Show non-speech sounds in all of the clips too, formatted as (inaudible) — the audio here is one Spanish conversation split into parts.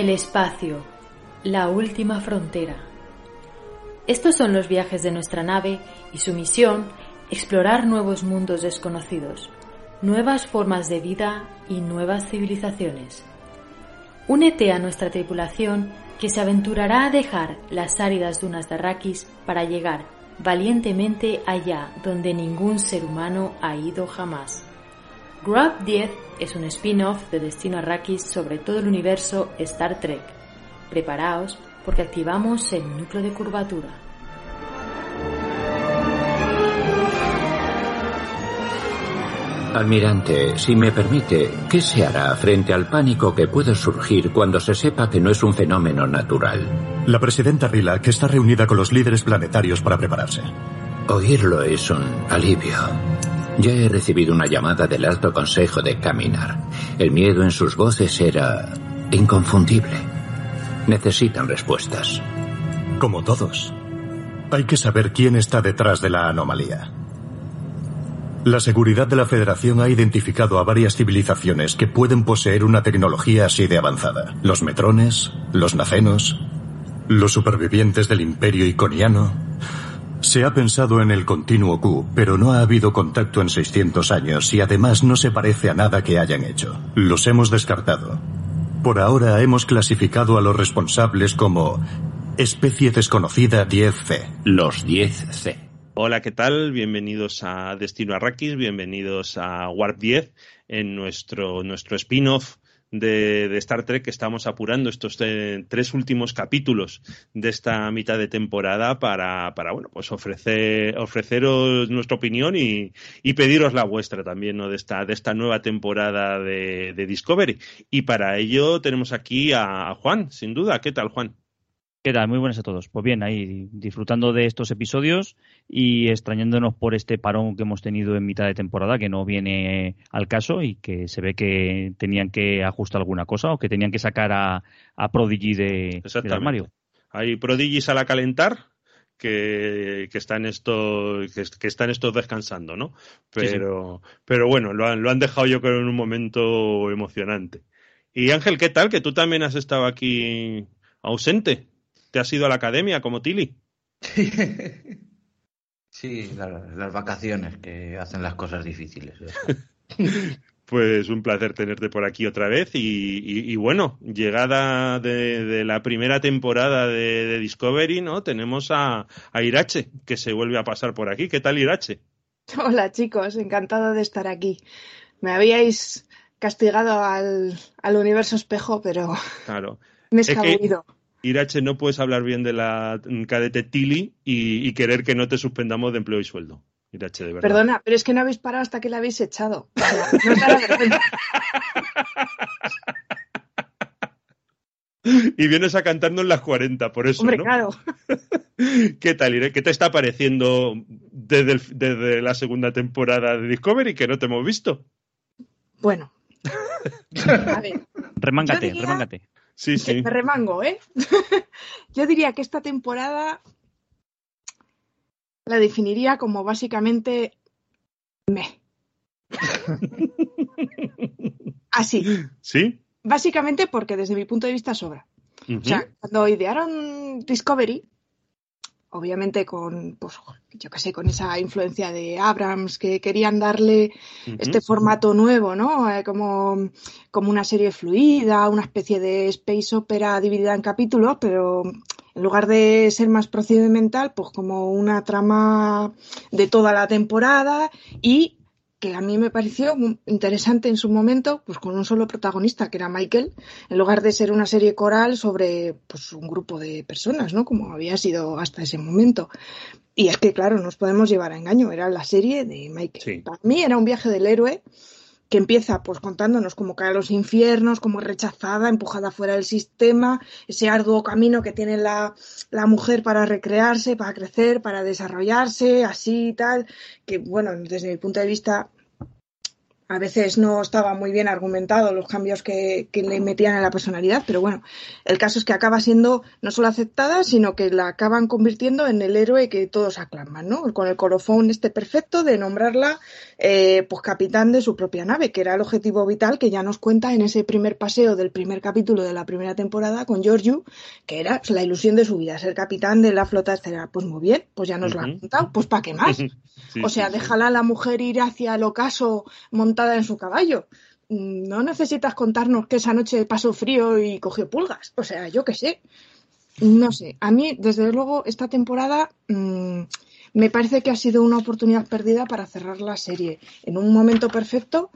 El espacio, la última frontera. Estos son los viajes de nuestra nave y su misión, explorar nuevos mundos desconocidos, nuevas formas de vida y nuevas civilizaciones. Únete a nuestra tripulación que se aventurará a dejar las áridas dunas de Arrakis para llegar valientemente allá donde ningún ser humano ha ido jamás. Grub 10 es un spin-off de Destino Arrakis sobre todo el universo Star Trek. Preparaos porque activamos el núcleo de curvatura. Almirante, si me permite, ¿qué se hará frente al pánico que puede surgir cuando se sepa que no es un fenómeno natural? La presidenta Rila, que está reunida con los líderes planetarios para prepararse. Oírlo es un alivio. Ya he recibido una llamada del Alto Consejo de Caminar. El miedo en sus voces era inconfundible. Necesitan respuestas. Como todos. Hay que saber quién está detrás de la anomalía. La seguridad de la Federación ha identificado a varias civilizaciones que pueden poseer una tecnología así de avanzada. Los metrones, los nacenos, los supervivientes del Imperio Iconiano. Se ha pensado en el continuo Q, pero no ha habido contacto en 600 años y además no se parece a nada que hayan hecho. Los hemos descartado. Por ahora hemos clasificado a los responsables como especie desconocida 10C. Los 10C. Hola, ¿qué tal? Bienvenidos a Destino Arrakis, bienvenidos a Warp 10 en nuestro, nuestro spin-off de, de, Star Trek que estamos apurando estos eh, tres últimos capítulos de esta mitad de temporada para, para bueno, pues ofrecer, ofreceros nuestra opinión y, y pediros la vuestra también, ¿no? De esta, de esta nueva temporada de, de Discovery. Y para ello tenemos aquí a, a Juan, sin duda. ¿Qué tal, Juan? ¿Qué tal? Muy buenas a todos. Pues bien, ahí disfrutando de estos episodios y extrañándonos por este parón que hemos tenido en mitad de temporada que no viene al caso y que se ve que tenían que ajustar alguna cosa o que tenían que sacar a, a Prodigy de, del armario. Hay Prodigis a la calentar que, que, están estos que, que, están estos descansando, ¿no? Pero, sí, sí. pero bueno, lo han, lo han dejado yo creo en un momento emocionante. Y Ángel, ¿qué tal? Que tú también has estado aquí ausente. ¿Te has ido a la academia como Tilly? (laughs) Sí, la, las vacaciones que hacen las cosas difíciles. (laughs) pues un placer tenerte por aquí otra vez y, y, y bueno, llegada de, de, la primera temporada de, de Discovery, ¿no? Tenemos a, a, Irache, que se vuelve a pasar por aquí. ¿Qué tal, Irache? (laughs) Hola, chicos, encantado de estar aquí. Me habíais castigado al, al universo espejo, pero claro. me he escabullido. Es que... Irache, no puedes hablar bien de la cadete Tilly y, y, querer que no te suspendamos de empleo y sueldo. Irache, de verdad. Perdona, pero es que no habéis parado hasta que la habéis echado. No (laughs) y vienes a cantarnos las 40, por eso. Hombre, ¿no? claro. (laughs) ¿Qué tal, Ire? ¿Qué te está pareciendo desde, el, desde la segunda temporada de Discovery que no te hemos visto? Bueno. (laughs) A ver. Remángate, diría... remángate. Sí, sí. Me remango, ¿eh? (laughs) Yo diría que esta temporada la definiría como básicamente me. (laughs) Así. ¿Sí? básicamente porque desde mi punto de vista sobra. O sea, cuando idearon Discovery, obviamente con, pues, yo qué sé, con esa influencia de Abrams, que querían darle este formato nuevo, ¿no? Eh, como, como una serie fluida, una especie de space opera dividida en capítulos, pero en lugar de ser más procedimental, pues como una trama de toda la temporada y que a mí me pareció interesante en su momento, pues con un solo protagonista, que era Michael, en lugar de ser una serie coral sobre pues, un grupo de personas, ¿no? Como había sido hasta ese momento. Y es que, claro, nos podemos llevar a engaño, era la serie de Michael. Para mí era un viaje del héroe que empieza pues contándonos cómo cae a los infiernos, cómo es rechazada, empujada fuera del sistema, ese arduo camino que tiene la, la mujer para recrearse, para crecer, para desarrollarse, así y tal, que bueno, desde mi punto de vista a veces no estaba muy bien argumentado los cambios que, le metían en la personalidad, pero bueno, el caso es que acaba siendo no solo aceptada, sino que la acaban convirtiendo en el héroe que todos aclaman, ¿no? Con el colofón este perfecto de nombrarla eh, pues capitán de su propia nave, que era el objetivo vital que ya nos cuenta en ese primer paseo del primer capítulo de la primera temporada con Giorgio, que era la ilusión de su vida, ser capitán de la flota estelar. Pues muy bien, pues ya nos lo ha contado, pues ¿para qué más? (laughs) o sea, déjala a la mujer ir hacia el ocaso en su caballo. No necesitas contarnos que esa noche pasó frío y cogió pulgas. O sea, yo qué sé. No sé. A mí, desde luego, esta temporada mm, me parece que ha sido una oportunidad perdida para cerrar la serie en un momento perfecto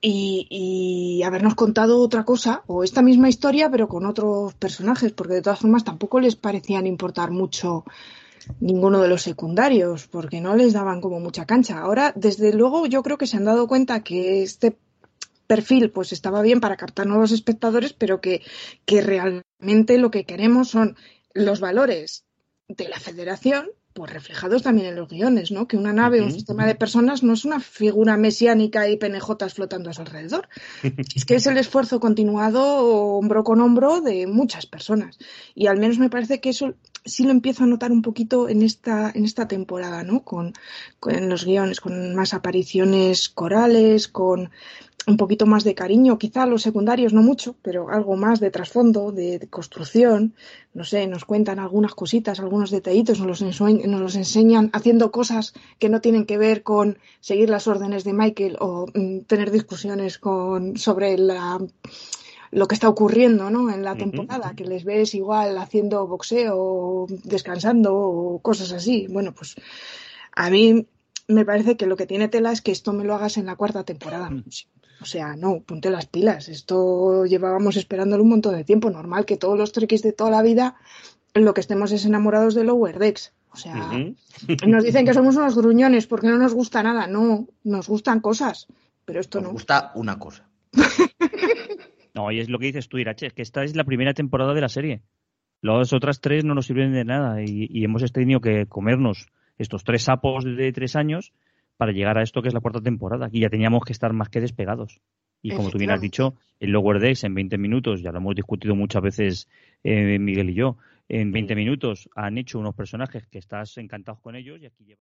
y, y, habernos contado otra cosa o esta misma historia pero con otros personajes porque de todas formas tampoco les parecían importar mucho ninguno de los secundarios, porque no les daban como mucha cancha. Ahora, desde luego, yo creo que se han dado cuenta que este perfil pues estaba bien para captar nuevos espectadores, pero que, que realmente lo que queremos son los valores de la federación pues reflejados también en los guiones, ¿no? Que una nave, un sistema de personas no es una figura mesiánica y penejotas flotando a su alrededor. (laughs) es que es el esfuerzo continuado hombro con hombro de muchas personas. Y al menos me parece que eso sí lo empiezo a notar un poquito en esta, en esta temporada, ¿no? Con, los guiones, con más apariciones corales, con un poquito más de cariño, quizá los secundarios no mucho, pero algo más de trasfondo, de, construcción, no sé, nos cuentan algunas cositas, algunos detallitos, nos los, nos los enseñan haciendo cosas que no tienen que ver con seguir las órdenes de Michael o mm, tener discusiones con, sobre la, lo que está ocurriendo ¿no? en la temporada, que les ves igual haciendo boxeo, descansando o cosas así. Bueno, pues a mí me parece que lo que tiene tela es que esto me lo hagas en la cuarta temporada. O sea, no, ponte las pilas. Esto llevábamos esperándolo un montón de tiempo. Normal que todos los trekkies de toda la vida lo que estemos es enamorados de Lower Decks. O sea, (laughs) nos dicen que somos unos gruñones porque no nos gusta nada. No, nos gustan cosas, pero esto nos no. gusta una cosa. No, y es lo que dices tú, Irache, que esta es la primera temporada de la serie. Las otras tres no nos sirven de nada y, y hemos tenido que comernos estos tres sapos de tres años para llegar a esto que es la cuarta temporada. Y ya teníamos que estar más que despegados. Y como tú bien has dicho, el Lower Decks en 20 minutos, ya lo hemos discutido muchas veces eh, Miguel y yo, en 20 minutos han hecho unos personajes que estás encantado con ellos y aquí lleva...